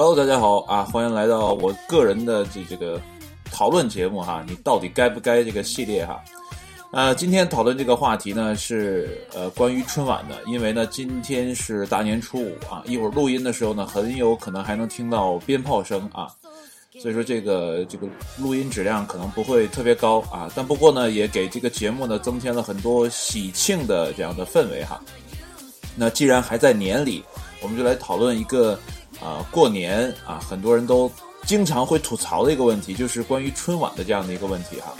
Hello，大家好啊，欢迎来到我个人的这这个讨论节目哈，你到底该不该这个系列哈？呃，今天讨论这个话题呢是呃关于春晚的，因为呢今天是大年初五啊，一会儿录音的时候呢很有可能还能听到鞭炮声啊，所以说这个这个录音质量可能不会特别高啊，但不过呢也给这个节目呢增添了很多喜庆的这样的氛围哈。那既然还在年里，我们就来讨论一个啊、过年啊很多人都经常会吐槽的一个问题，就是关于春晚的这样的一个问题哈。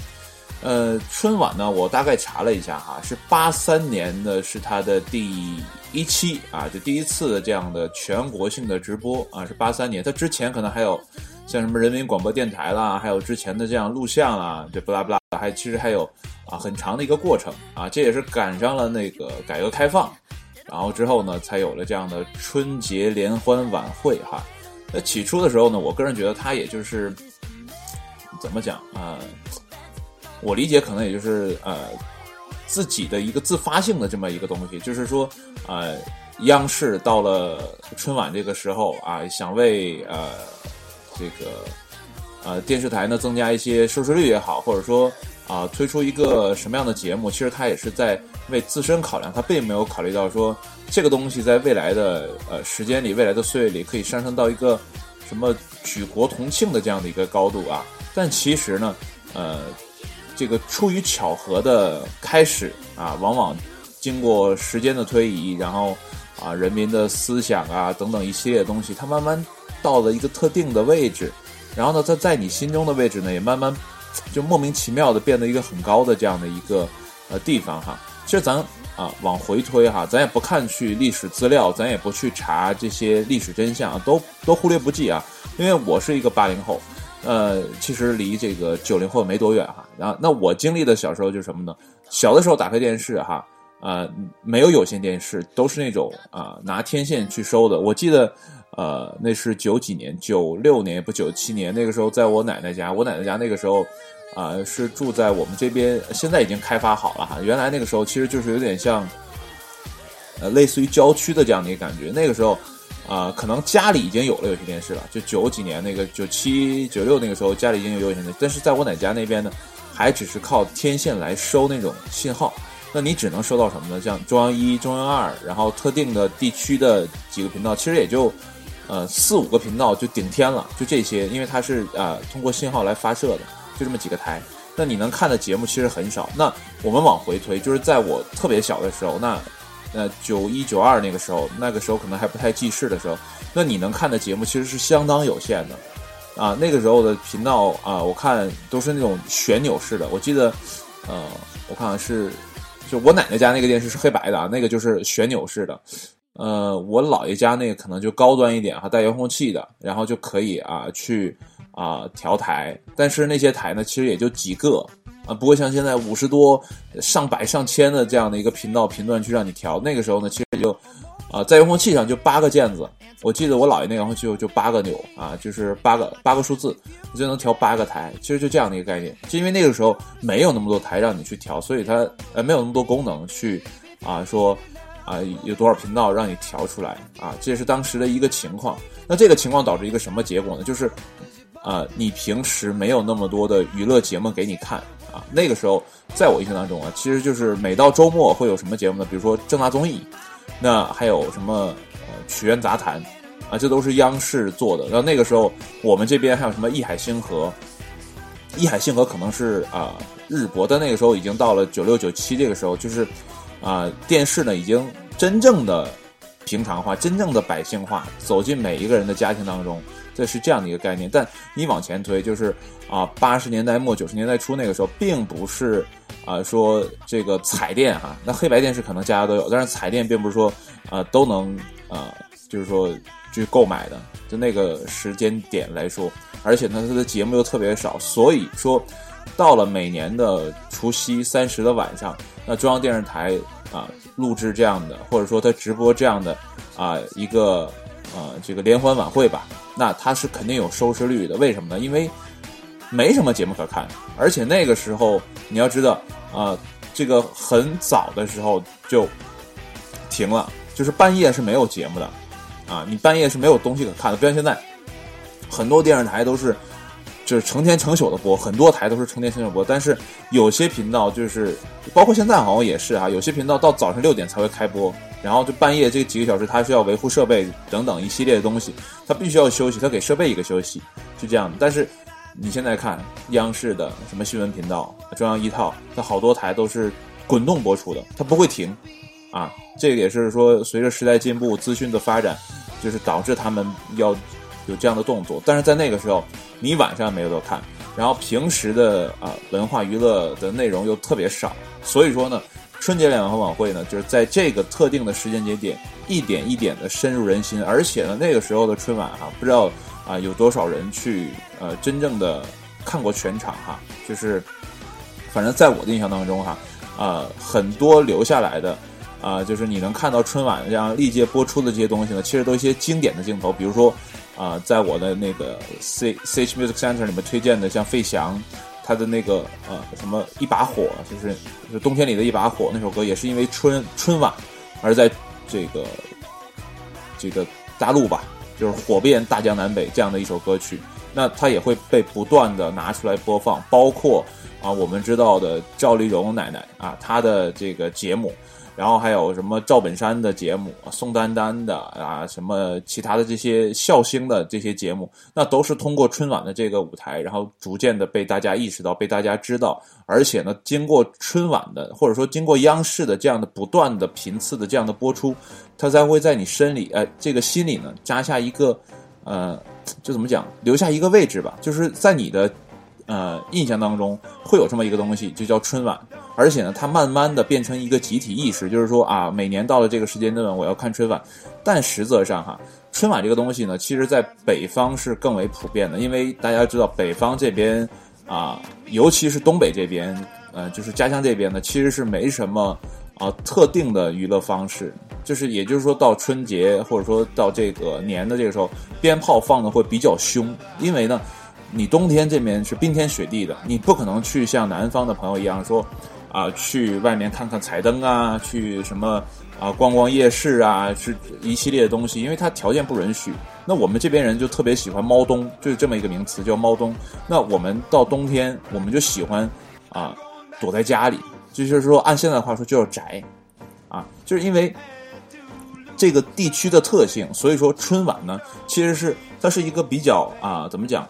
呃，春晚呢，我大概查了一下哈，是八三年的是它的第一期啊，就第一次的这样的全国性的直播啊，是八三年。它之前可能还有像什么人民广播电台啦，还有之前的这样录像啦，这不拉不拉，还其实还有啊很长的一个过程啊，这也是赶上了那个改革开放，然后之后呢，才有了这样的春节联欢晚会哈。那起初的时候呢，我个人觉得它也就是怎么讲啊、我理解可能也就是呃自己的一个自发性的这么一个东西，就是说呃央视到了春晚这个时候啊，想为呃这个呃电视台呢增加一些收视率也好，或者说啊、推出一个什么样的节目，其实它也是在为自身考量，他并没有考虑到说这个东西在未来的呃时间里、未来的岁月里可以上升到一个什么举国同庆的这样的一个高度啊。但其实呢，呃，这个出于巧合的开始啊，往往经过时间的推移，然后啊，人民的思想啊等等一系列东西，它慢慢到了一个特定的位置，然后呢，它在你心中的位置呢，也慢慢就莫名其妙的变得一个很高的这样的一个呃地方哈。其实咱啊往回推哈，咱也不看去历史资料，咱也不去查这些历史真相，都都忽略不计啊。因为我是一个八零后，呃，其实离这个九零后没多远哈。然后，那我经历的小时候就是什么呢？小的时候打开电视哈，呃，没有有线电视，都是那种啊、拿天线去收的。我记得，呃，那是九几年，九六年不九七年，那个时候在我奶奶家，我奶奶家那个时候啊、是住在我们这边，现在已经开发好了哈。原来那个时候其实就是有点像，呃，类似于郊区的这样的一个感觉。那个时候。啊、可能家里已经有了有线电视了，就九几年那个九七九六那个时候家里已经有有线电视，但是在我奶家那边呢，还只是靠天线来收那种信号。那你只能收到什么呢？像中央一、中央二，然后特定的地区的几个频道，其实也就呃四五个频道就顶天了，就这些，因为它是啊、呃通过信号来发射的，就这么几个台。那你能看的节目其实很少。那我们往回推，就是在我特别小的时候，那那九一九二那个时候，那个时候可能还不太记事的时候，那你能看的节目其实是相当有限的，啊，那个时候的频道啊，我看都是那种旋钮式的。我记得，呃，我看看是，就我奶奶家那个电视是黑白的啊，那个就是旋钮式的。呃，我姥爷家那个可能就高端一点哈，带遥控器的，然后就可以啊去啊调台，但是那些台呢，其实也就几个啊，不会像现在五十多、上百、上千的这样的一个频道频段去让你调。那个时候呢，其实也就啊在遥控器上就八个键子，我记得我姥爷那遥控器就就八个钮啊，就是八个八个数字，你就能调八个台，其实就这样的一个概念。就因为那个时候没有那么多台让你去调，所以它呃没有那么多功能去啊说。啊，有多少频道让你调出来啊？这是当时的一个情况。那这个情况导致一个什么结果呢？就是，啊，你平时没有那么多的娱乐节目给你看啊。那个时候，在我印象当中啊，其实就是每到周末会有什么节目呢？比如说正大综艺，那还有什么呃曲苑杂谈啊，这都是央视做的。然后那个时候我们这边还有什么艺海星河，艺海星河可能是啊、日播，但那个时候已经到了九六九七这个时候，就是啊、电视呢已经真正的平常化，真正的百姓化，走进每一个人的家庭当中，这是这样的一个概念。但你往前推，就是啊八十年代末九十年代初那个时候，并不是啊说这个彩电哈、那黑白电视可能家家都有，但是彩电并不是说啊都能啊就是说去购买的，就那个时间点来说，而且呢它的节目又特别少，所以说到了每年的除夕三十的晚上，那中央电视台啊录制这样的，或者说他直播这样的啊一个呃这个联欢晚会吧，那他是肯定有收视率的。为什么呢？因为没什么节目可看，而且那个时候你要知道啊、这个很早的时候就停了，就是半夜是没有节目的，啊，你半夜是没有东西可看的。不像现在，很多电视台都是就是成天成宿的播，很多台都是成天成宿播。但是有些频道就是，包括现在好像也是啊，有些频道到早上六点才会开播，然后就半夜这几个小时，它是要维护设备等等一系列的东西，它必须要休息，它给设备一个休息，是这样的。但是你现在看央视的什么新闻频道、中央一套，它好多台都是滚动播出的，它不会停。啊，这个也是说，随着时代进步、资讯的发展，就是导致他们要有这样的动作。但是在那个时候，你晚上没有得看，然后平时的啊文化娱乐的内容又特别少，所以说呢，春节联欢晚会呢，就是在这个特定的时间节点，一点一点的深入人心。而且呢，那个时候的春晚哈、不知道啊有多少人去呃真正的看过全场哈，就是反正在我的印象当中哈，呃很多留下来的。啊、就是你能看到春晚这样历届播出的这些东西呢，其实都一些经典的镜头，比如说，啊、在我的那个 C C H Music Center 里面推荐的，像费翔，他的那个呃什么一把火，就是就是冬天里的一把火那首歌，也是因为春春晚而在这个这个大陆吧，就是火遍大江南北这样的一首歌曲，那它也会被不断的拿出来播放，包括啊我们知道的赵丽蓉奶奶啊她的这个节目。然后还有什么赵本山的节目、宋丹丹的啊，什么其他的这些笑星的这些节目，那都是通过春晚的这个舞台，然后逐渐的被大家意识到、被大家知道，而且呢，经过春晚的或者说经过央视的这样的不断的频次的这样的播出，它才会在你身里，呃，这个心里呢扎下一个，呃，就怎么讲，留下一个位置吧，就是在你的。呃，印象当中会有这么一个东西，就叫春晚，而且呢，它慢慢的变成一个集体意识，就是说啊，每年到了这个时间段，我要看春晚。但实则上哈，春晚这个东西呢，其实在北方是更为普遍的，因为大家知道北方这边啊，尤其是东北这边，呃，就是家乡这边呢，其实是没什么啊特定的娱乐方式，就是也就是说到春节或者说到这个年的这个时候，鞭炮放的会比较凶，因为呢。你冬天这边是冰天雪地的，你不可能去像南方的朋友一样说，啊，去外面看看彩灯啊，去什么啊逛逛夜市啊，是一系列的东西，因为它条件不允许。那我们这边人就特别喜欢猫冬，就是这么一个名词叫猫冬。那我们到冬天，我们就喜欢啊躲在家里，就是说按现在的话说就要宅，啊，就是因为这个地区的特性，所以说春晚呢，其实是它是一个比较啊怎么讲？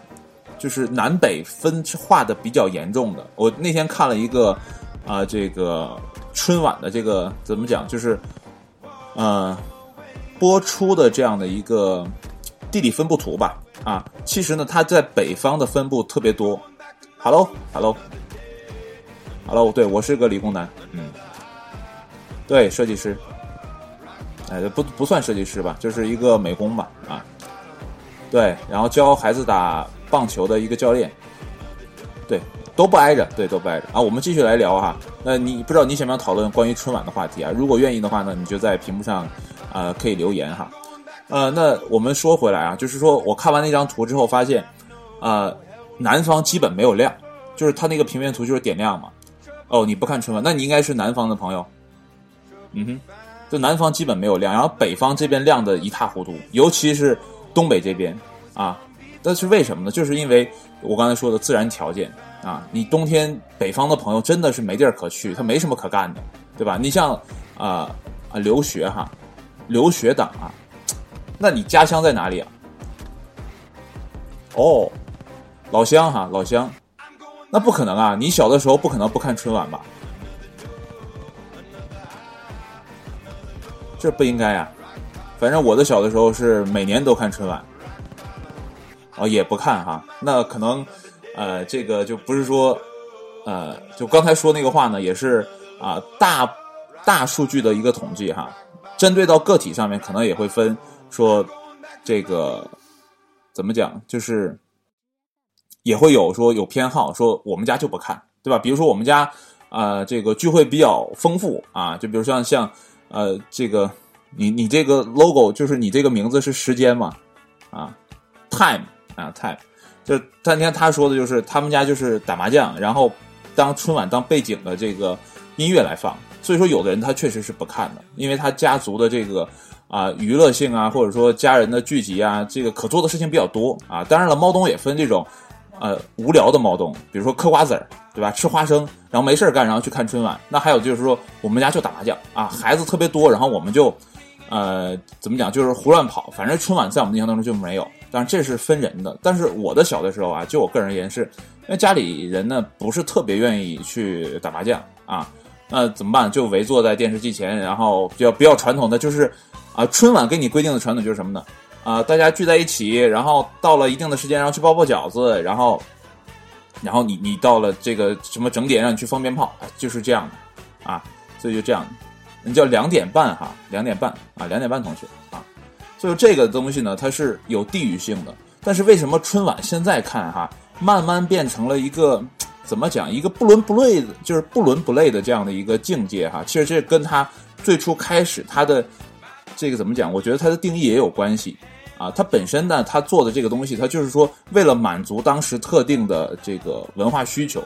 就是南北分化的比较严重的。我那天看了一个啊、这个春晚的这个怎么讲，就是呃播出的这样的一个地理分布图吧。啊，其实呢，它在北方的分布特别多。Hello，Hello，Hello，对我是个理工男，嗯，对，设计师，哎，不不算设计师吧，就是一个美工吧，啊，对，然后教孩子打棒球的一个教练，对，都不挨着，对，都不挨着啊。我们继续来聊哈。那你不知道你想不想讨论关于春晚的话题啊？如果愿意的话呢，你就在屏幕上呃可以留言哈。呃，那我们说回来啊，就是说我看完那张图之后发现，呃，南方基本没有亮，就是它那个平面图就是点亮嘛。哦，你不看春晚，那你应该是南方的朋友。嗯哼，就南方基本没有亮，然后北方这边亮的一塌糊涂，尤其是东北这边啊。那是为什么呢？就是因为我刚才说的自然条件啊，你冬天北方的朋友真的是没地儿可去，他没什么可干的，对吧？你像啊啊留学哈，留学党啊，那你家乡在哪里啊？哦，老乡哈，老乡，那不可能啊！你小的时候不可能不看春晚吧？这不应该呀、反正我的小的时候是每年都看春晚。哦，也不看哈，那可能，呃，这个就不是说，呃，就刚才说那个话呢，也是啊、大大数据的一个统计哈，针对到个体上面，可能也会分说这个怎么讲，就是也会有说有偏好，说我们家就不看，对吧？比如说我们家啊、这个聚会比较丰富啊，就比如像像呃，这个你你这个 logo 就是你这个名字是时间嘛，啊，time。啊，time，就是那天他说的就是他们家就是打麻将，然后当春晚当背景的这个音乐来放，所以说有的人他确实是不看的，因为他家族的这个啊娱乐性啊，或者说家人的聚集啊，这个可做的事情比较多啊。当然了，猫冬也分这种呃无聊的猫冬，比如说嗑瓜子儿，对吧？吃花生，然后没事儿干，然后去看春晚。那还有就是说，我们家就打麻将啊，孩子特别多，然后我们就呃怎么讲，就是胡乱跑。反正春晚在我们印象当中就没有。但是这是分人的，但是我的小的时候啊，就我个人而言是，因为家里人呢不是特别愿意去打麻将啊，那怎么办？就围坐在电视机前，然后比较比较传统的就是啊，春晚给你规定的传统就是什么呢？啊，大家聚在一起，然后到了一定的时间，然后去包包饺子，然后然后你你到了这个什么整点，让你去放鞭炮，就是这样的啊，所以就这样，你叫两点半哈，两点半啊，两点半同学啊。所以这个东西呢，它是有地域性的。但是为什么春晚现在看哈，慢慢变成了一个怎么讲，一个不伦不类的，就是不伦不类的这样的一个境界哈？其实这跟它最初开始它的这个怎么讲？我觉得它的定义也有关系啊。它本身呢，它做的这个东西，它就是说为了满足当时特定的这个文化需求。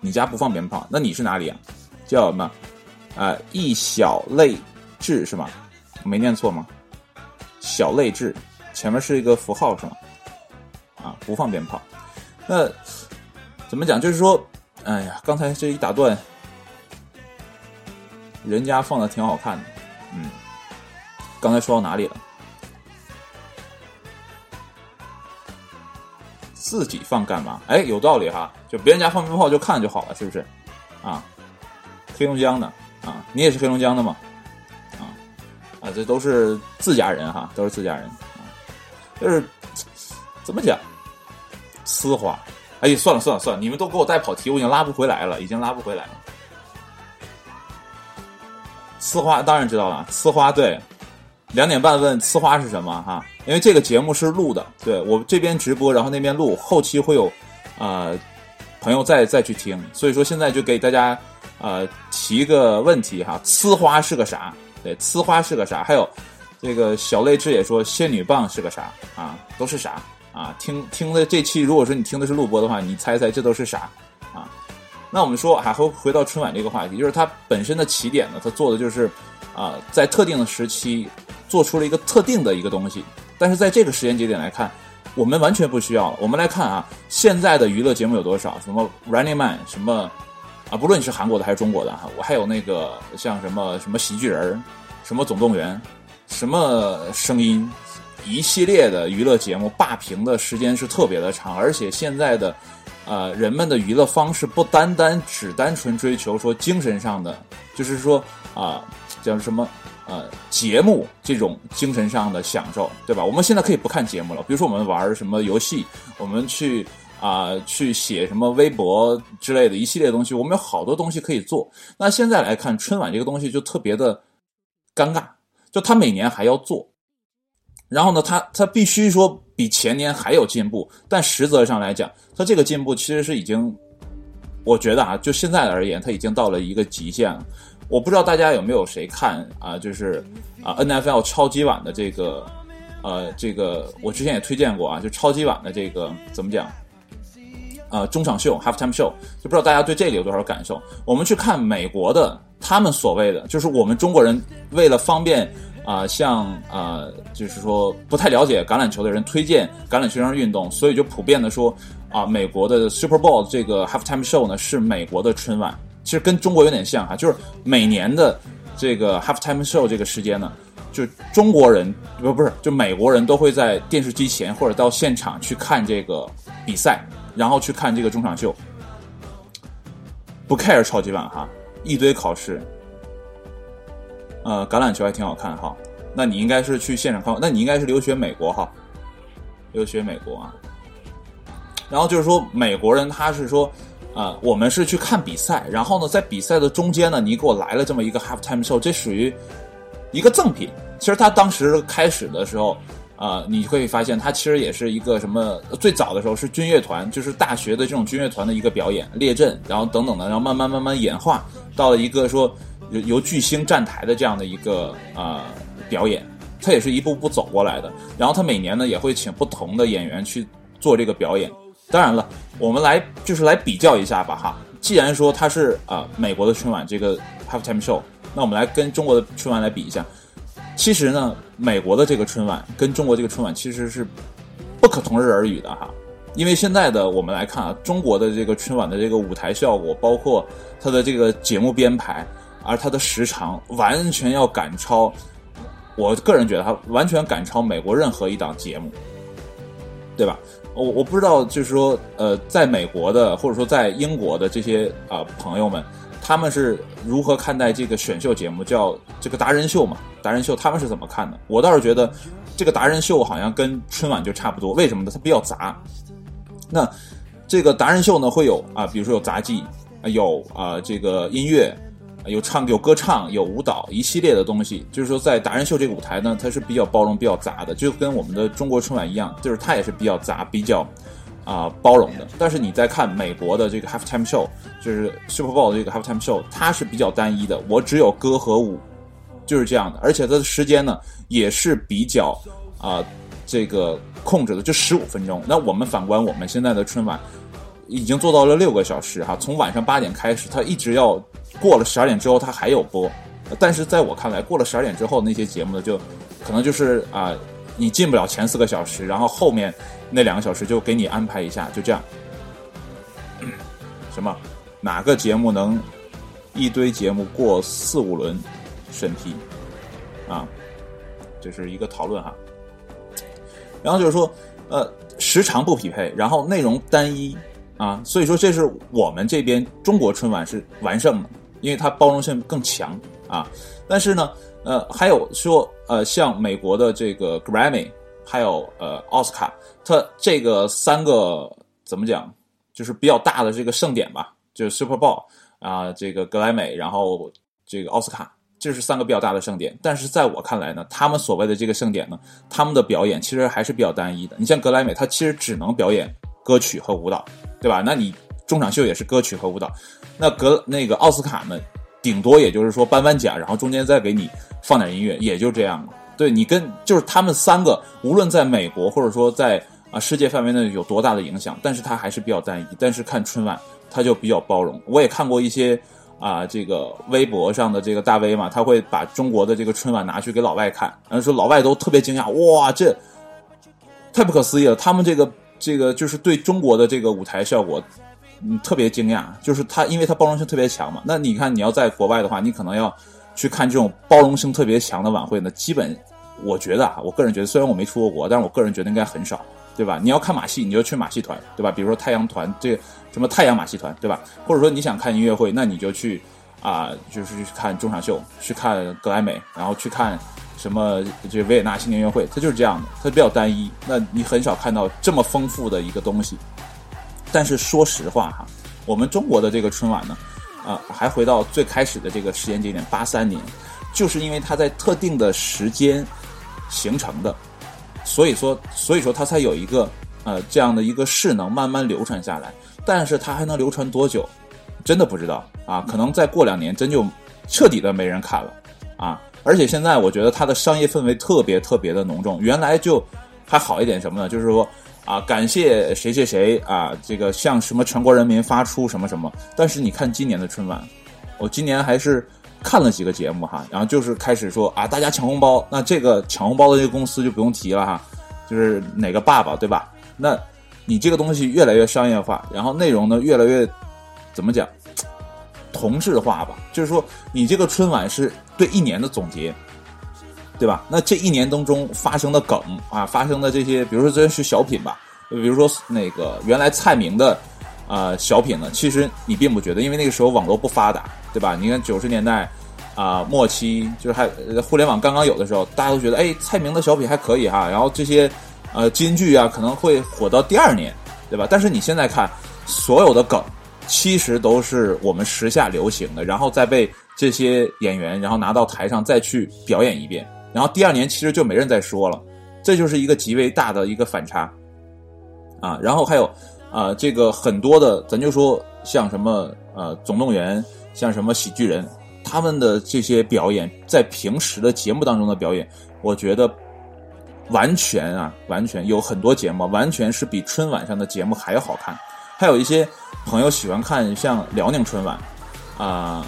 你家不放鞭炮，那你是哪里啊？叫什么？啊，一小类志是吗？没念错吗？小类制，前面是一个符号是吗？啊，不放鞭炮。那怎么讲？就是说，哎呀，刚才这一打断，人家放的挺好看的，嗯。刚才说到哪里了？自己放干嘛？哎，有道理哈，就别人家放鞭炮就看就好了，是不是？啊，黑龙江的啊，你也是黑龙江的吗？啊，啊这都是自家人哈，都是自家人啊。就是怎么讲，呲花。哎，算了算了算了，你们都给我带跑题，我已经拉不回来了，已经拉不回来了。呲花当然知道了，呲花对。两点半问呲花是什么哈？因为这个节目是录的，对我这边直播，然后那边录，后期会有啊朋友再再去听，所以说现在就给大家呃提个问题哈，呲花是个啥？对，呲花是个啥？还有，这个小泪痣也说仙女棒是个啥啊？都是啥啊？听听的这期，如果说你听的是录播的话，你猜猜这都是啥啊？那我们说，还回回到春晚这个话题，就是它本身的起点呢，它做的就是啊，在特定的时期做出了一个特定的一个东西，但是在这个时间节点来看，我们完全不需要了。我们来看啊，现在的娱乐节目有多少？什么 Running Man，什么？啊，不论你是韩国的还是中国的哈，我还有那个像什么什么喜剧人，什么总动员，什么声音，一系列的娱乐节目霸屏的时间是特别的长，而且现在的，呃，人们的娱乐方式不单单只单纯追求说精神上的，就是说啊，叫什么呃节目这种精神上的享受，对吧？我们现在可以不看节目了，比如说我们玩什么游戏，我们去。啊，去写什么微博之类的一系列东西，我们有好多东西可以做。那现在来看春晚这个东西就特别的尴尬，就他每年还要做，然后呢，他他必须说比前年还有进步，但实则上来讲，他这个进步其实是已经，我觉得啊，就现在而言，他已经到了一个极限了。我不知道大家有没有谁看啊，就是啊，N F L 超级碗的这个呃，这个我之前也推荐过啊，就超级碗的这个怎么讲？呃，中场秀 （halftime show） 就不知道大家对这个有多少感受。我们去看美国的，他们所谓的就是我们中国人为了方便啊，向啊，就是说不太了解橄榄球的人推荐橄榄球上运动，所以就普遍的说啊，美国的 Super Bowl 这个 halftime show 呢是美国的春晚，其实跟中国有点像哈，就是每年的这个 halftime show 这个时间呢，就中国人不不是就美国人都会在电视机前或者到现场去看这个比赛。然后去看这个中场秀，不 care 超级碗哈，一堆考试，呃，橄榄球还挺好看哈。那你应该是去现场看，那你应该是留学美国哈，留学美国啊。然后就是说，美国人他是说，啊，我们是去看比赛，然后呢，在比赛的中间呢，你给我来了这么一个 half time show，这属于一个赠品。其实他当时开始的时候。啊，你会发现它其实也是一个什么？最早的时候是军乐团，就是大学的这种军乐团的一个表演列阵，然后等等的，然后慢慢慢慢演化到了一个说由由巨星站台的这样的一个啊表演，它也是一步步走过来的。然后他每年呢也会请不同的演员去做这个表演。当然了，我们来就是来比较一下吧哈，既然说它是啊、美国的春晚这个 halftime show，那我们来跟中国的春晚来比一下。其实呢，美国的这个春晚跟中国这个春晚其实是不可同日而语的哈。因为现在的我们来看啊，中国的这个春晚的这个舞台效果，包括它的这个节目编排，而它的时长完全要赶超。我个人觉得它完全赶超美国任何一档节目，对吧？我我不知道，就是说，呃，在美国的或者说在英国的这些啊、朋友们，他们是如何看待这个选秀节目，叫这个达人秀嘛？达人秀他们是怎么看的？我倒是觉得这个达人秀好像跟春晚就差不多，为什么呢？它比较杂。那这个达人秀呢，会有啊，比如说有杂技，有啊这个音乐，有唱有歌唱，有舞蹈，一系列的东西。就是说，在达人秀这个舞台呢，它是比较包容、比较杂的，就跟我们的中国春晚一样，就是它也是比较杂、比较啊、包容的。但是你再看美国的这个 halftime show，就是 Super Bowl 的这个 halftime show，它是比较单一的，我只有歌和舞，就是这样的。而且它的时间呢，也是比较啊、这个控制的，就十五分钟。那我们反观我们现在的春晚，已经做到了六个小时哈，从晚上八点开始，它一直要过了十二点之后，它还有播。但是在我看来，过了十二点之后，那些节目呢，就可能就是啊、你进不了前四个小时，然后后面那两个小时就给你安排一下，就这样。什么？哪个节目能一堆节目过四五轮审批？啊，这是一个讨论哈。然后就是说，呃，时长不匹配，然后内容单一啊，所以说这是我们这边中国春晚是完胜的，因为它包容性更强啊。但是呢，呃，还有说，呃，像美国的这个 Grammy，还有呃奥斯卡，它这个三个怎么讲，就是比较大的这个盛典吧，就是 Super Bowl 啊、这个格莱美，然后这个奥斯卡。这是三个比较大的盛典，但是在我看来呢，他们所谓的这个盛典呢，他们的表演其实还是比较单一的。你像格莱美，它其实只能表演歌曲和舞蹈，对吧？那你中场秀也是歌曲和舞蹈，那格那个奥斯卡呢，顶多也就是说颁颁奖，然后中间再给你放点音乐，也就这样了。对你跟就是他们三个，无论在美国或者说在啊世界范围内有多大的影响，但是他还是比较单一。但是看春晚，他就比较包容。我也看过一些。啊，这个微博上的这个大 V 嘛，他会把中国的这个春晚拿去给老外看，然后说老外都特别惊讶，哇，这太不可思议了！他们这个这个就是对中国的这个舞台效果，嗯，特别惊讶。就是它，因为它包容性特别强嘛。那你看，你要在国外的话，你可能要去看这种包容性特别强的晚会呢，基本我觉得啊，我个人觉得，虽然我没出过国，但是我个人觉得应该很少，对吧？你要看马戏，你就去马戏团，对吧？比如说太阳团这什么太阳马戏团，对吧？或者说你想看音乐会，那你就去啊、就是去看中场秀，去看格莱美，然后去看什么这维也纳新年音乐会，它就是这样的，它比较单一。那你很少看到这么丰富的一个东西。但是说实话哈，我们中国的这个春晚呢，啊、还回到最开始的这个时间节点，八三年，就是因为它在特定的时间形成的，所以说，所以说它才有一个呃这样的一个势能慢慢流传下来。但是它还能流传多久，真的不知道啊。可能再过两年，真就彻底的没人看了啊。而且现在我觉得它的商业氛围特别特别的浓重，原来就还好一点什么呢？就是说啊，感谢谁谁谁啊，这个向什么全国人民发出什么什么。但是你看今年的春晚，我今年还是看了几个节目哈，然后就是开始说啊，大家抢红包，那这个抢红包的这个公司就不用提了哈，就是哪个爸爸对吧？那你这个东西越来越商业化，然后内容呢越来越怎么讲，同质化吧？就是说你这个春晚是对一年的总结。对吧？那这一年当中发生的梗啊，发生的这些，比如说这是小品吧，比如说那个原来蔡明的啊、呃小品呢，其实你并不觉得，因为那个时候网络不发达，对吧？你看九十年代啊、末期，就是还互联网刚刚有的时候，大家都觉得哎，蔡明的小品还可以哈，然后这些呃金句啊可能会火到第二年，对吧？但是你现在看所有的梗，其实都是我们时下流行的，然后再被这些演员然后拿到台上再去表演一遍。然后第二年其实就没人再说了，这就是一个极为大的一个反差，啊，然后还有啊、这个很多的，咱就说像什么呃总动员，像什么喜剧人，他们的这些表演，在平时的节目当中的表演，我觉得完全啊，完全有很多节目完全是比春晚上的节目还要好看，还有一些朋友喜欢看像辽宁春晚啊、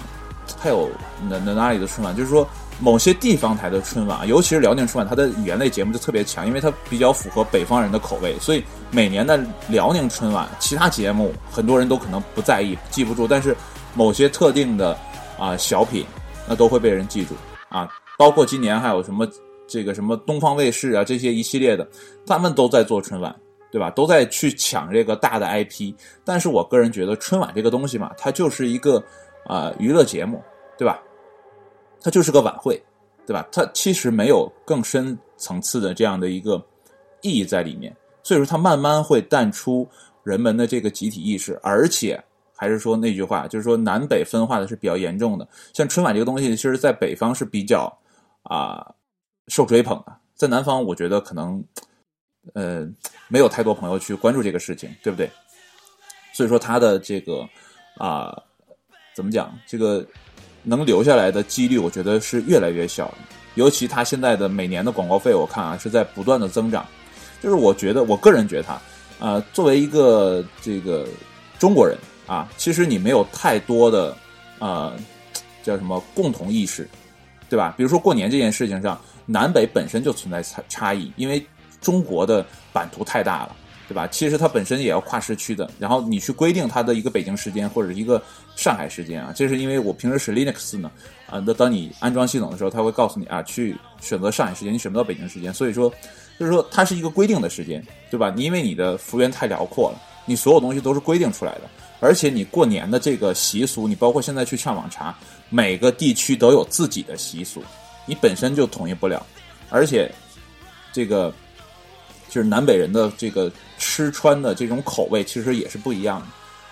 还有哪哪哪里的春晚，就是说某些地方台的春晚，尤其是辽宁春晚，它的语言类节目就特别强，因为它比较符合北方人的口味，所以每年的辽宁春晚其他节目很多人都可能不在意、记不住，但是某些特定的啊、小品，那都会被人记住啊。包括今年还有什么这个什么东方卫视啊这些一系列的，他们都在做春晚，对吧？都在去抢这个大的 IP。但是我个人觉得春晚这个东西嘛，它就是一个啊、娱乐节目，对吧？它就是个晚会，对吧？它其实没有更深层次的这样的一个意义在里面，所以说它慢慢会淡出人们的这个集体意识，而且还是说那句话，就是说南北分化的是比较严重的。像春晚这个东西，其实在北方是比较啊、受追捧的，在南方我觉得可能呃没有太多朋友去关注这个事情，对不对？所以说它的这个啊、怎么讲，这个能留下来的几率，我觉得是越来越小。尤其它现在的每年的广告费，我看啊是在不断的增长。就是我觉得，我个人觉得他，啊，作为一个这个中国人啊，其实你没有太多的啊、叫什么共同意识，对吧？比如说过年这件事情上，南北本身就存在差差异，因为中国的版图太大了，对吧？其实它本身也要跨时区的，然后你去规定它的一个北京时间或者一个上海时间啊，这是因为我平时使 Linux 呢，啊，那当你安装系统的时候，它会告诉你啊，去选择上海时间，你选不到北京时间，所以说就是说它是一个规定的时间，对吧？你因为你的幅员太辽阔了，你所有东西都是规定出来的，而且你过年的这个习俗，你包括现在去上网查，每个地区都有自己的习俗，你本身就统一不了，而且这个就是南北人的这个吃穿的这种口味其实也是不一样的，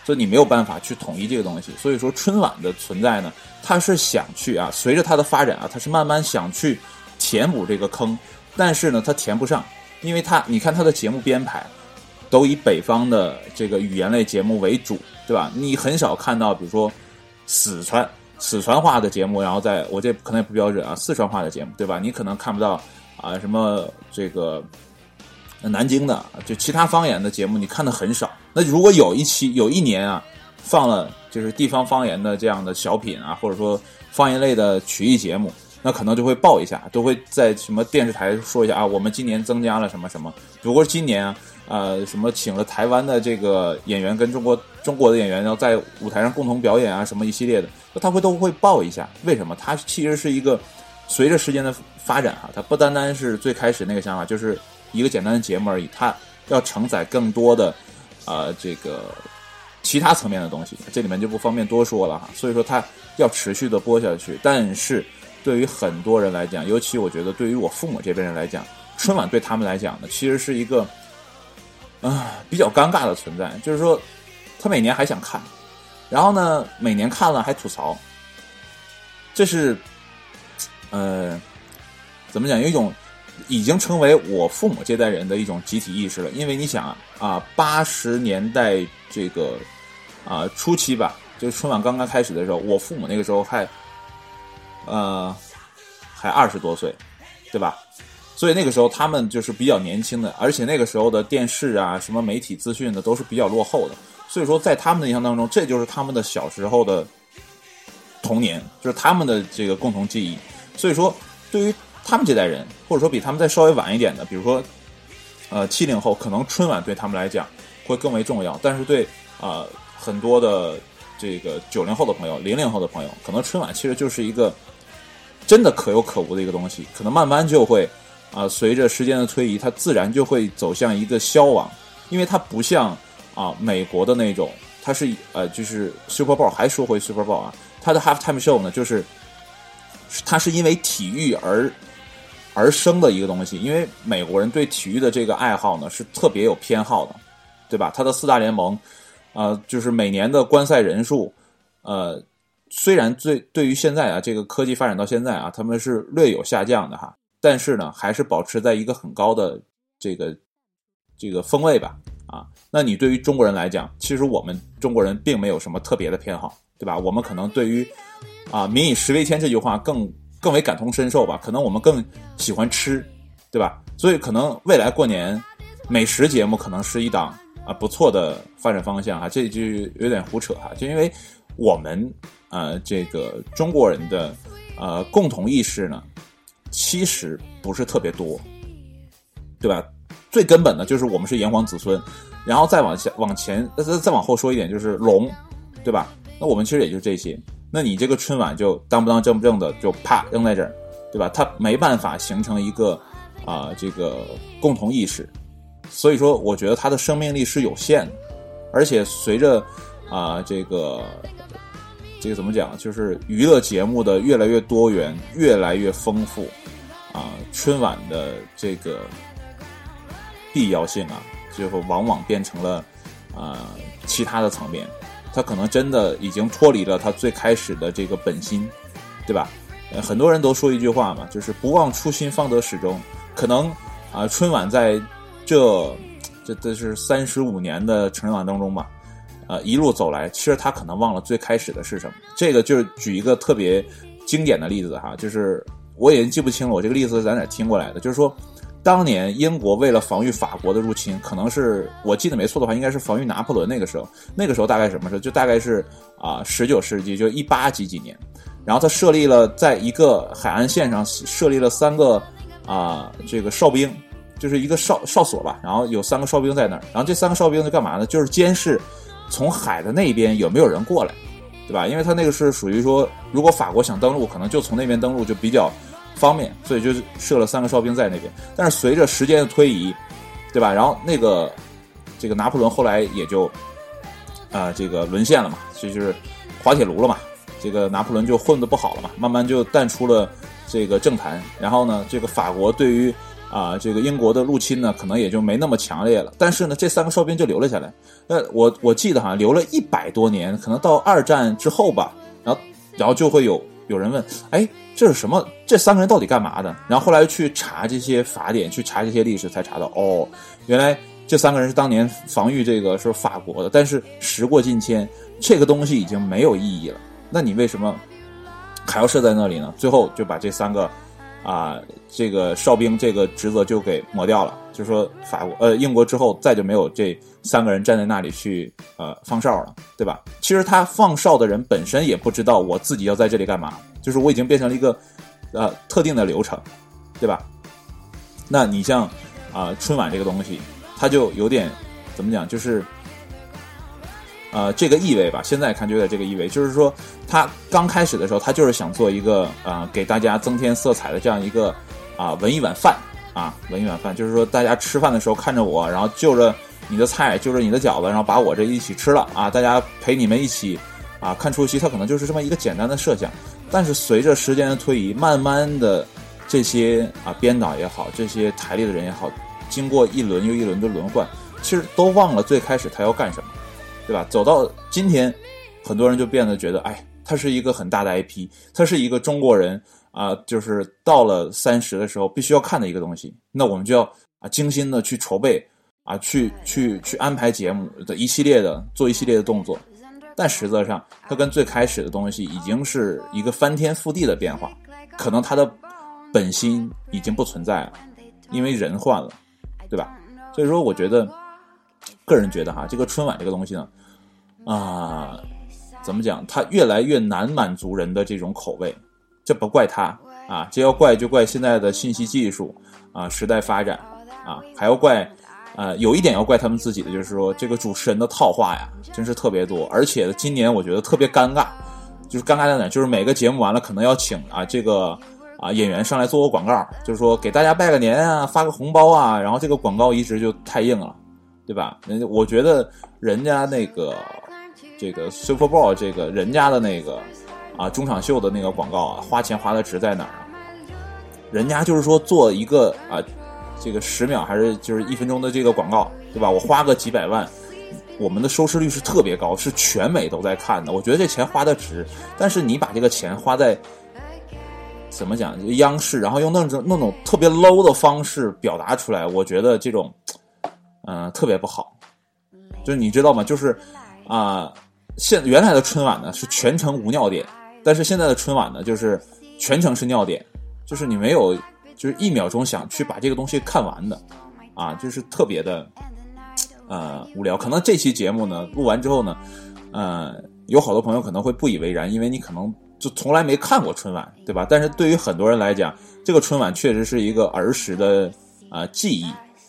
所以你没有办法去统一这个东西。所以说春晚的存在呢，它是想去啊，随着它的发展啊，它是慢慢想去填补这个坑，但是呢，它填不上，因为它你看它的节目编排都以北方的这个语言类节目为主，对吧？你很少看到比如说四川四川话的节目，然后在我这可能也不标准啊，四川话的节目，对吧？你可能看不到啊什么这个南京的就其他方言的节目，你看的很少。那如果有一期有一年啊，放了就是地方方言的这样的小品啊，或者说方言类的曲艺节目，那可能就会报一下，都会在什么电视台说一下啊，我们今年增加了什么什么。如果今年啊，呃，什么请了台湾的这个演员跟中国中国的演员，然后在舞台上共同表演啊，什么一系列的，那他会都会报一下。为什么？它其实是一个随着时间的发展哈、它不单单是最开始那个想法，就是一个简单的节目而已，它要承载更多的呃这个其他层面的东西，这里面就不方便多说了哈。所以说它要持续的播下去，但是对于很多人来讲，尤其我觉得对于我父母这边人来讲，春晚对他们来讲呢，其实是一个啊、比较尴尬的存在，就是说他每年还想看，然后呢每年看了还吐槽，这是呃怎么讲？有一种已经成为我父母这代人的一种集体意识了。因为你想啊，啊八十年代这个啊初期吧，就是春晚刚刚开始的时候，我父母那个时候还呃还二十多岁，对吧？所以那个时候他们就是比较年轻的，而且那个时候的电视啊、什么媒体资讯的都是比较落后的。所以说，在他们的印象当中，这就是他们的小时候的童年，就是他们的这个共同记忆。所以说，对于他们这代人，或者说比他们再稍微晚一点的，比如说呃七零后，可能春晚对他们来讲会更为重要。但是对啊、很多的这个九零后的朋友、零零后的朋友，可能春晚其实就是一个真的可有可无的一个东西，可能慢慢就会啊、随着时间的推移，它自然就会走向一个消亡，因为它不像啊、美国的那种，它是呃就是 Super Bowl，还说回 Super Bowl 啊，它的 Halftime Show 呢，就是它是因为体育而而生的一个东西，因为美国人对体育的这个爱好呢是特别有偏好的，对吧？他的四大联盟，呃，就是每年的观赛人数，呃，虽然最对于现在啊这个科技发展到现在啊，他们是略有下降的哈，但是呢，还是保持在一个很高的这个这个风位吧，啊，那你对于中国人来讲，其实我们中国人并没有什么特别的偏好，对吧？我们可能对于啊“民以食为天”这句话更更为感同身受吧，可能我们更喜欢吃，对吧？所以可能未来过年美食节目可能是一档啊不错的发展方向哈，这就有点胡扯哈，就因为我们呃这个中国人的呃共同意识呢，其实不是特别多，对吧？最根本的就是我们是炎黄子孙，然后再往下往前再再往后说一点就是龙，对吧？那我们其实也就这些，那你这个春晚就当不当正不正的就啪扔在这儿，对吧？它没办法形成一个啊、这个共同意识，所以说我觉得它的生命力是有限的，而且随着啊、这个这个怎么讲，就是娱乐节目的越来越多元、越来越丰富啊、春晚的这个必要性啊，最后往往变成了啊、其他的层面，他可能真的已经脱离了他最开始的这个本心，对吧？很多人都说一句话嘛，就是不忘初心，方得始终。可能啊、春晚在这这这是三十五年的春晚当中吧，呃，一路走来，其实他可能忘了最开始的是什么。这个就是举一个特别经典的例子哈，就是我已经记不清了，我这个例子在哪听过来的，就是说。当年英国为了防御法国的入侵，可能是我记得没错的话，应该是防御拿破仑那个时候。那个时候大概什么时候？就大概是啊十九世纪，就一八几几年。然后他设立了在一个海岸线上设立了三个啊、这个哨兵，就是一个哨哨所吧。然后有三个哨兵在那儿，然后这三个哨兵在干嘛呢？就是监视从海的那边有没有人过来，对吧？因为他那个是属于说，如果法国想登陆，可能就从那边登陆就比较方便，所以就设了三个哨兵在那边。但是随着时间的推移，对吧？然后那个这个拿破仑后来也就啊、这个沦陷了嘛，这就是滑铁卢了嘛。这个拿破仑就混得不好了嘛，慢慢就淡出了这个政坛。然后呢，这个法国对于啊、这个英国的入侵呢，可能也就没那么强烈了。但是呢，这三个哨兵就留了下来。那我我记得好像留了一百多年，可能到二战之后吧，然后然后就会有有人问，哎，这是什么？这三个人到底干嘛的？然后后来去查这些法典，去查这些历史，才查到，哦，原来这三个人是当年防御这个是法国的，但是时过境迁，这个东西已经没有意义了。那你为什么还要设在那里呢？最后就把这三个啊、这个哨兵这个职责就给抹掉了，就说法国呃英国之后再就没有这三个人站在那里去呃放哨了，对吧？其实他放哨的人本身也不知道我自己要在这里干嘛，就是我已经变成了一个呃特定的流程，对吧？那你像啊、春晚这个东西，它就有点怎么讲，就是。呃，这个意味吧，现在看就有这个意味，就是说，他刚开始的时候，他就是想做一个啊、给大家增添色彩的这样一个啊、文艺晚饭啊，文艺晚饭，就是说大家吃饭的时候看着我，然后就着你的菜，就着你的饺子，然后把我这一起吃了啊，大家陪你们一起啊看出戏，它可能就是这么一个简单的设想。但是随着时间的推移，慢慢的这些啊编导也好，这些台里的人也好，经过一轮又一轮的轮换，其实都忘了最开始他要干什么。对吧？走到今天，很多人就变得觉得，哎，它是一个很大的 IP，它是一个中国人啊、就是到了三十的时候必须要看的一个东西。那我们就要啊精心的去筹备啊，去去去安排节目的一系列的做一系列的动作。但实则上，它跟最开始的东西已经是一个翻天覆地的变化，可能它的本心已经不存在了，因为人换了，对吧？所以说，我觉得，个人觉得哈，这个春晚这个东西呢，啊、怎么讲？它越来越难满足人的这种口味，这不怪他啊，这要怪就怪现在的信息技术啊，时代发展啊，还要怪，呃，有一点要怪他们自己的，就是说这个主持人的套话呀，真是特别多，而且今年我觉得特别尴尬，就是尴尬在哪？就是每个节目完了，可能要请啊这个啊演员上来做个广告，就是说给大家拜个年啊，发个红包啊，然后这个广告一直就太硬了，对吧？人家我觉得人家那个这个 Super Bowl 这个人家的那个啊中场秀的那个广告啊，花钱花的值在哪儿啊？人家就是说做一个啊这个十秒还是就是一分钟的这个广告，对吧？我花个几百万。我们的收视率是特别高，是全美都在看的。我觉得这钱花的值，但是你把这个钱花在怎么讲？央视，然后用那种那种特别 low 的方式表达出来，我觉得这种，嗯、特别不好。就是你知道吗？就是啊、现原来的春晚呢是全程无尿点，但是现在的春晚呢就是全程是尿点，就是你没有就是一秒钟想去把这个东西看完的，啊，就是特别的，呃无聊。可能这期节目呢录完之后呢，呃，有好多朋友可能会不以为然，因为你可能就从来没看过春晚，对吧？但是对于很多人来讲，这个春晚确实是一个儿时的啊、记忆，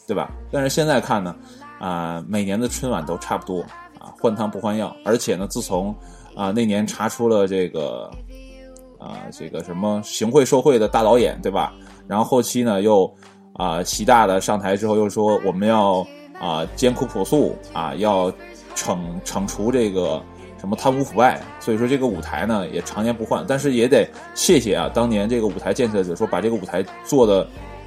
对吧？但是现在看呢，啊、每年的春晚都差不多啊，换汤不换药，而且呢，自从啊、那年查出了这个啊、这个什么行贿受贿的大导演，对吧？然后后期呢又啊、习大的上台之后又说我们要啊、艰苦朴素啊，要惩惩除这个什么贪污腐败，所以说这个舞台呢也常年不换，但是也得谢谢啊，当年这个舞台建设者说把这个舞台做的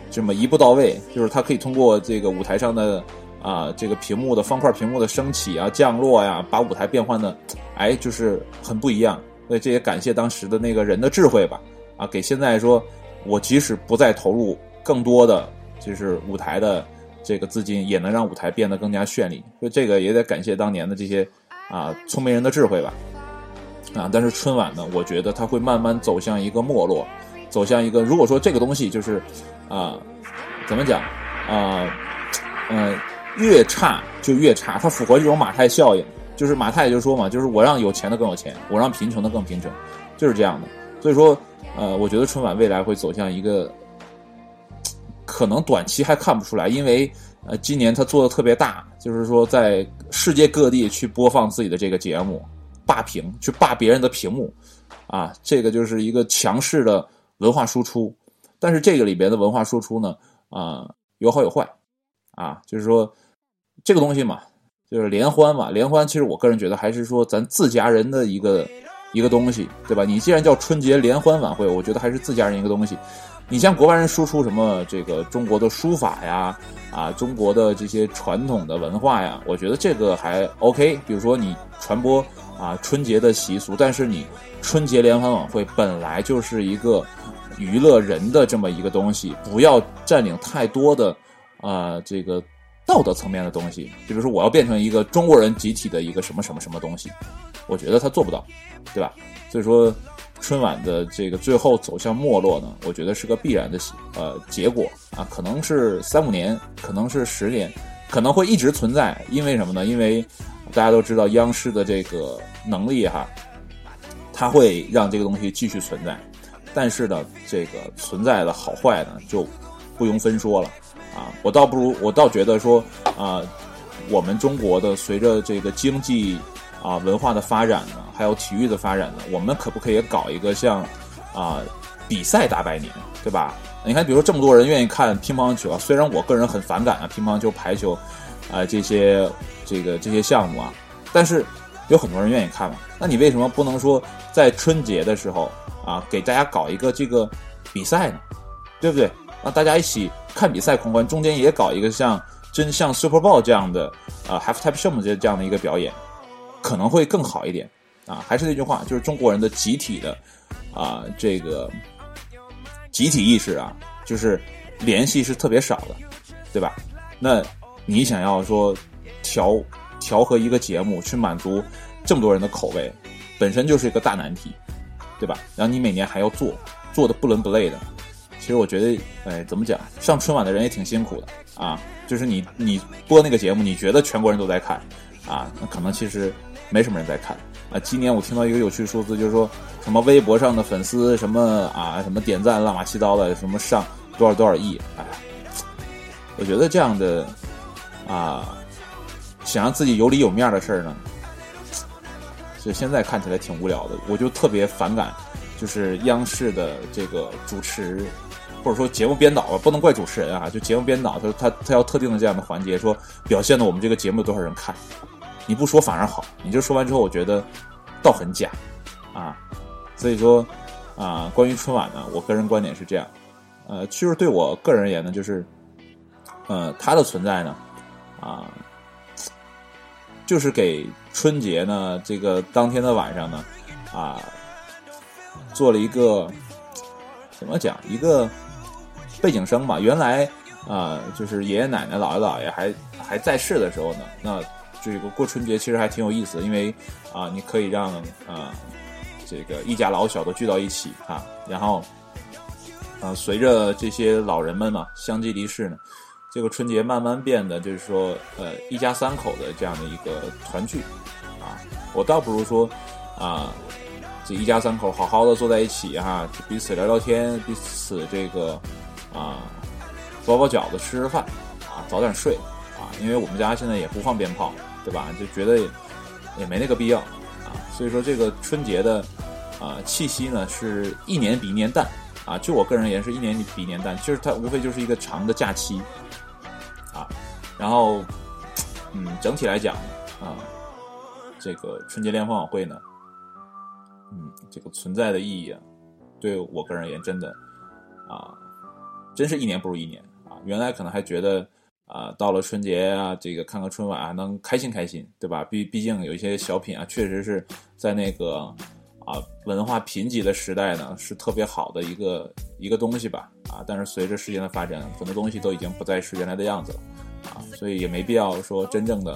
这么一步到位，就是它可以通过这个舞台上的啊、这个屏幕的方块屏幕的升起啊降落呀，把舞台变换的哎就是很不一样。所以这也感谢当时的那个人的智慧吧，啊，给现在说，我即使不再投入更多的就是舞台的这个资金，也能让舞台变得更加绚丽。所以这个也得感谢当年的这些啊聪明人的智慧吧，啊，但是春晚呢，我觉得它会慢慢走向一个没落，走向一个如果说这个东西就是啊怎么讲啊呃越差就越差，它符合这种马太效应。就是马太就说嘛，就是我让有钱的更有钱，我让贫穷的更贫穷，就是这样的。所以说，呃，我觉得春晚未来会走向一个，可能短期还看不出来，因为呃，今年他做的特别大，就是说在世界各地去播放自己的这个节目，霸屏，去霸别人的屏幕，啊，这个就是一个强势的文化输出。但是这个里边的文化输出呢，啊、有好有坏，啊，就是说这个东西嘛。就是联欢嘛，联欢其实我个人觉得还是说咱自家人的一个一个东西，对吧？你既然叫春节联欢晚会，我觉得还是自家人一个东西。你像国外人输出什么这个中国的书法呀，啊，中国的这些传统的文化呀，我觉得这个还 OK。比如说你传播啊春节的习俗，但是你春节联欢晚会本来就是一个娱乐人的这么一个东西，不要占领太多的啊这个。道德层面的东西，就比如说我要变成一个中国人集体的一个什么什么什么东西，我觉得他做不到，对吧？所以说春晚的这个最后走向没落呢，我觉得是个必然的呃结果啊，可能是三五年，可能是十年，可能会一直存在，因为什么呢？因为大家都知道央视的这个能力哈，它会让这个东西继续存在，但是呢，这个存在的好坏呢就不用分说了。啊，我倒不如，我倒觉得说，啊，我们中国的随着这个经济啊文化的发展呢，还有体育的发展呢，我们可不可以搞一个像啊比赛大拜年，对吧？你看，比如说这么多人愿意看乒乓球啊，虽然我个人很反感啊乒乓球、排球啊这些这个这些项目啊，但是有很多人愿意看嘛。那你为什么不能说在春节的时候啊，给大家搞一个这个比赛呢？对不对？让大家一起。看比赛狂欢，中间也搞一个像真像 Super Bowl 这样的啊 Half Time Show 这这样的一个表演，可能会更好一点啊。还是那句话，就是中国人的集体的啊这个集体意识啊，就是联系是特别少的，对吧？那你想要说调调和一个节目去满足这么多人的口味，本身就是一个大难题，对吧？然后你每年还要做，做的不伦不类的。其实我觉得，哎，怎么讲？上春晚的人也挺辛苦的啊。就是你你播那个节目，你觉得全国人都在看啊，那可能其实没什么人在看啊。今年我听到一个有趣数字，就是说什么微博上的粉丝什么啊，什么点赞乱七糟的，什么上多少多少亿，哎，我觉得这样的啊，想让自己有里有面的事儿呢，就现在看起来挺无聊的。我就特别反感，就是央视的这个主持。或者说节目编导吧，不能怪主持人啊，就节目编导，他他他要特定的这样的环节，说表现的我们这个节目多少人看，你不说反而好，你就说完之后，我觉得倒很假啊，所以说啊，关于春晚呢，我个人观点是这样，呃，其实对我个人而言呢，就是呃，它的存在呢，啊，就是给春节呢这个当天的晚上呢，啊，做了一个怎么讲一个。背景声吧，原来啊、呃，就是爷爷奶奶、姥爷姥爷还还在世的时候呢，那这个过春节其实还挺有意思，因为啊、你可以让啊、呃、这个一家老小都聚到一起啊，然后、呃，随着这些老人们嘛相继离世呢，这个春节慢慢变得就是说，呃，一家三口的这样的一个团聚，啊，我倒不如说，啊，这一家三口好好的坐在一起哈，彼此聊聊天，彼此这个啊，包包饺子，吃吃饭，啊，早点睡，啊，因为我们家现在也不放鞭炮，对吧？就觉得也没那个必要，啊，所以说这个春节的啊气息呢，是一年比一年淡，啊，就我个人而言是一年比一年淡，就是它无非就是一个长的假期。啊，然后，嗯，整体来讲啊，这个春节联欢晚会呢，嗯，这个存在的意义啊，对我个人而言，真的啊，真是一年不如一年啊。原来可能还觉得啊，到了春节啊，这个看看春晚啊，能开心开心，对吧？毕毕竟有一些小品啊，确实是在那个啊文化贫瘠的时代呢，是特别好的一个一个东西吧。啊，但是随着时间的发展，很多东西都已经不再是原来的样子了，啊，所以也没必要说真正的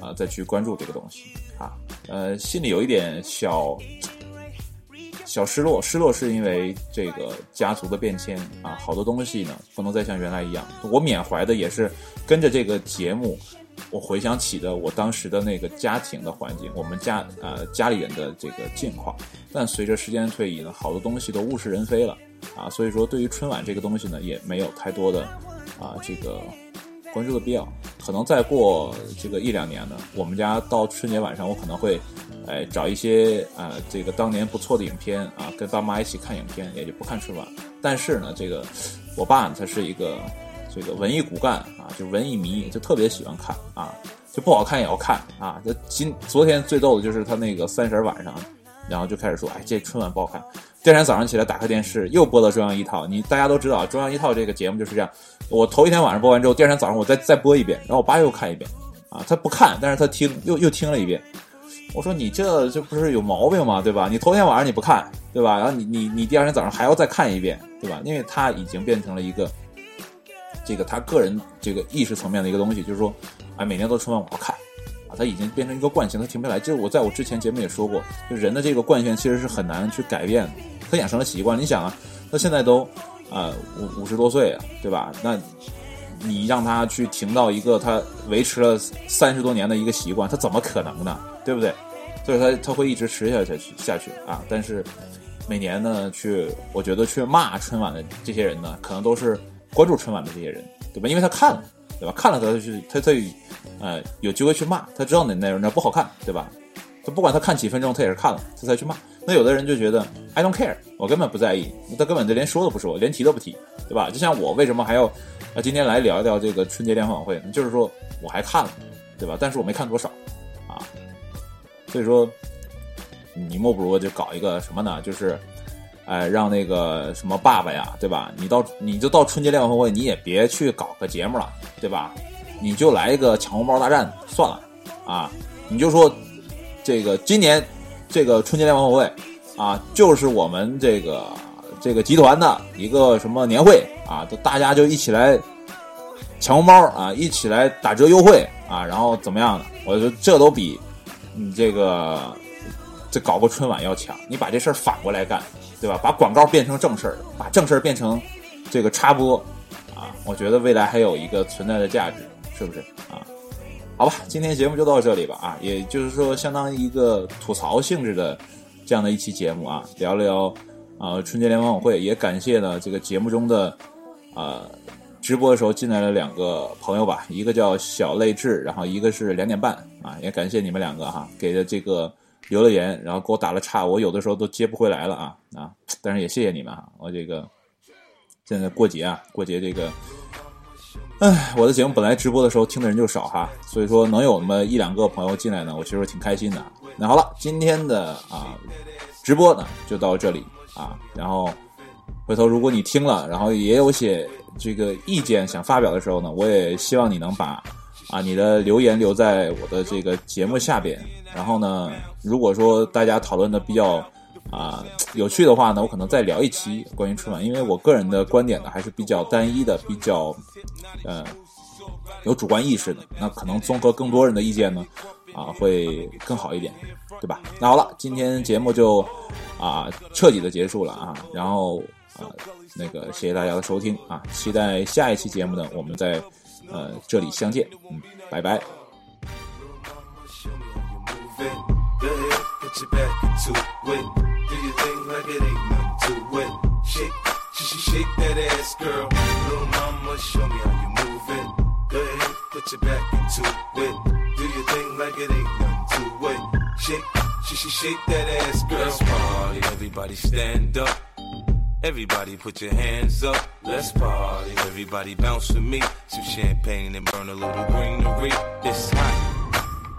啊再去关注这个东西啊，呃，心里有一点小小失落，失落是因为这个家族的变迁啊，好多东西呢不能再像原来一样。我缅怀的也是跟着这个节目，我回想起的我当时的那个家庭的环境，我们家呃家里人的这个境况，但随着时间的推移呢，好多东西都物是人非了。啊，所以说对于春晚这个东西呢，也没有太多的啊这个关注的必要。可能再过这个一两年呢，我们家到春节晚上，我可能会哎找一些啊这个当年不错的影片啊，跟爸妈一起看影片，也就不看春晚。但是呢，这个我爸他是一个这个文艺骨干啊，就文艺迷，就特别喜欢看啊，就不好看也要看啊。他今昨天最逗的就是他那个三十晚上，然后就开始说，哎，这春晚不好看。第二天早上起来打开电视，又播到中央一套。你大家都知道，中央一套这个节目就是这样。我头一天晚上播完之后，第二天早上我再再播一遍，然后我爸又看一遍。啊，他不看，但是他听，又又听了一遍。我说你这这不是有毛病吗？对吧？你头天晚上你不看，对吧？然后你你你第二天早上还要再看一遍，对吧？因为他已经变成了一个这个他个人这个意识层面的一个东西，就是说，哎，每年都春晚我要看。啊它已经变成一个惯性，它停不下来。就是我在我之前节目也说过，就人的这个惯性其实是很难去改变的，他养成了习惯。你想啊，他现在都啊五五十多岁啊，对吧？那你让他去停到一个他维持了三十多年的一个习惯，他怎么可能呢？对不对？所以他他会一直持续下去下去啊。但是每年呢，去我觉得去骂春晚的这些人呢，可能都是关注春晚的这些人，对吧？因为他看了，对吧？看了他就他他。呃，有机会去骂，他知道哪内容那不好看，对吧？他不管他看几分钟，他也是看了，他才去骂。那有的人就觉得 I don't care，我根本不在意，他根本就连说都不说，连提都不提，对吧？就像我为什么还要啊今天来聊一聊这个春节联欢晚会，就是说我还看了，对吧？但是我没看多少啊，所以说你莫不如就搞一个什么呢？就是哎让那个什么爸爸呀，对吧？你到你就到春节联欢晚会，你也别去搞个节目了，对吧？你就来一个抢红包大战算了，啊，你就说这个今年这个春节联欢晚会啊，就是我们这个这个集团的一个什么年会啊，就大家就一起来抢红包啊，一起来打折优惠啊，然后怎么样的？我觉得这都比你这个这搞个春晚要强。你把这事儿反过来干，对吧？把广告变成正事儿，把正事儿变成这个插播啊，我觉得未来还有一个存在的价值。是不是啊？好吧，今天节目就到这里吧啊，也就是说，相当于一个吐槽性质的这样的一期节目啊，聊聊啊春节联欢晚会，也感谢呢这个节目中的啊直播的时候进来了两个朋友吧，一个叫小泪痣，然后一个是两点半啊，也感谢你们两个哈，给的这个留了言，然后给我打了岔，我有的时候都接不回来了啊啊，但是也谢谢你们啊，我这个现在过节啊，过节这个。哎，我的节目本来直播的时候听的人就少哈，所以说能有那么一两个朋友进来呢，我其实挺开心的。那好了，今天的啊直播呢就到这里啊，然后回头如果你听了，然后也有些这个意见想发表的时候呢，我也希望你能把啊你的留言留在我的这个节目下边。然后呢，如果说大家讨论的比较。啊，有趣的话呢，我可能再聊一期关于春晚，因为我个人的观点呢还是比较单一的，比较，呃，有主观意识的。那可能综合更多人的意见呢，啊，会更好一点，对吧？那好了，今天节目就啊彻底的结束了啊。然后啊，那个谢谢大家的收听啊，期待下一期节目呢，我们再呃这里相见，嗯，拜拜。Show me how you move it. Go ahead, put your back into it. Do your thing like it ain't nothing to it. Shake, sh- sh- shake that ass, girl. Little mama, show me how you move it. Go ahead, put your back into it. Do your thing like it ain't nothing to it. Shake, sh- sh- shake that ass, girl. Let's party, everybody stand up. Everybody put your hands up, let's party. Everybody bounce with me. Some champagne and burn a little greenery. It's hot.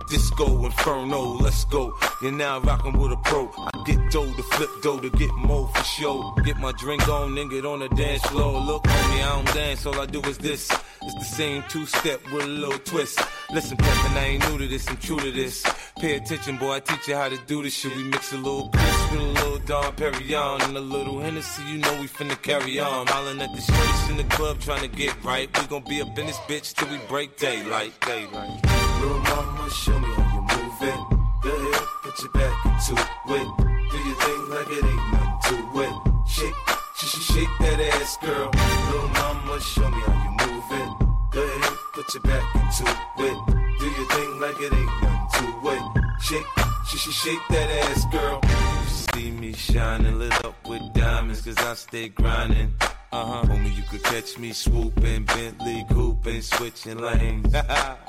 Disco Inferno, let's go. You're now rocking with a pro. I get dough to flip dough to get more for show. Get my drink on and get on the dance floor. Look, homie, I don't dance, all I do is this. It's the same two step with a little twist. Listen, Peppin, I ain't new to this, I'm true to this. Pay attention, boy, I teach you how to do this shit. We mix a little Chris with a little Don Perignon and a little Hennessy, you know we finna carry on. Hollin' at the streets in the club trying to get right. We gon' be up in this bitch till we break daylight, daylight. Little mama, show me how you move it. Go ahead, put your back into it. Do your thing like it ain't nothing to it. Shake, sh- sh- shake that ass, girl. Little mama, show me how you move it. Go ahead, put your back into it. Do your thing like it ain't nothing to it. Shake, sh- sh- shake that ass, girl. You see me shining, lit up with diamonds, cause I stay grinding. Uh huh. Homie, you could catch me swooping, Bentley cooping, switching lanes.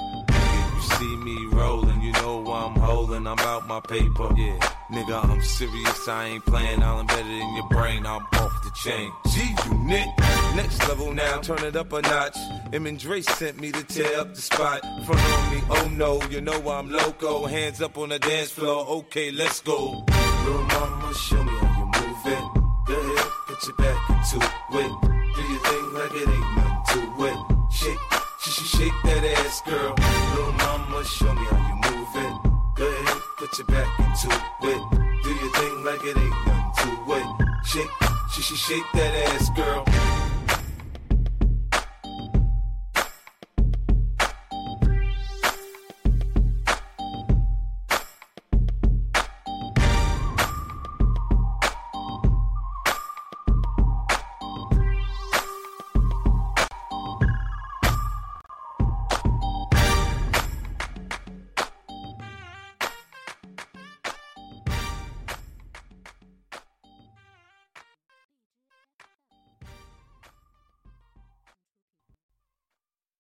You see me rolling, you know I'm holding. I'm out my paper. Yeah, nigga, I'm serious. I ain't playing. I'm better in your brain. I'm off the chain. G unit. Next level now, turn it up a notch. Em and Dre sent me to tear up the spot. Front on me, oh no, you know I'm loco. Hands up on the dance floor. Okay, let's go. Little mama, show me how you move it. Go ahead, put your back into it. Do your thing like it ain't nothing to it. Shake, sh- sh- shake that ass, girl. Little mama, show me how you move it. Go ahead, put your back into it. Do your thing like it ain't nothing to it. Shake, sh- sh- shake that ass, girl.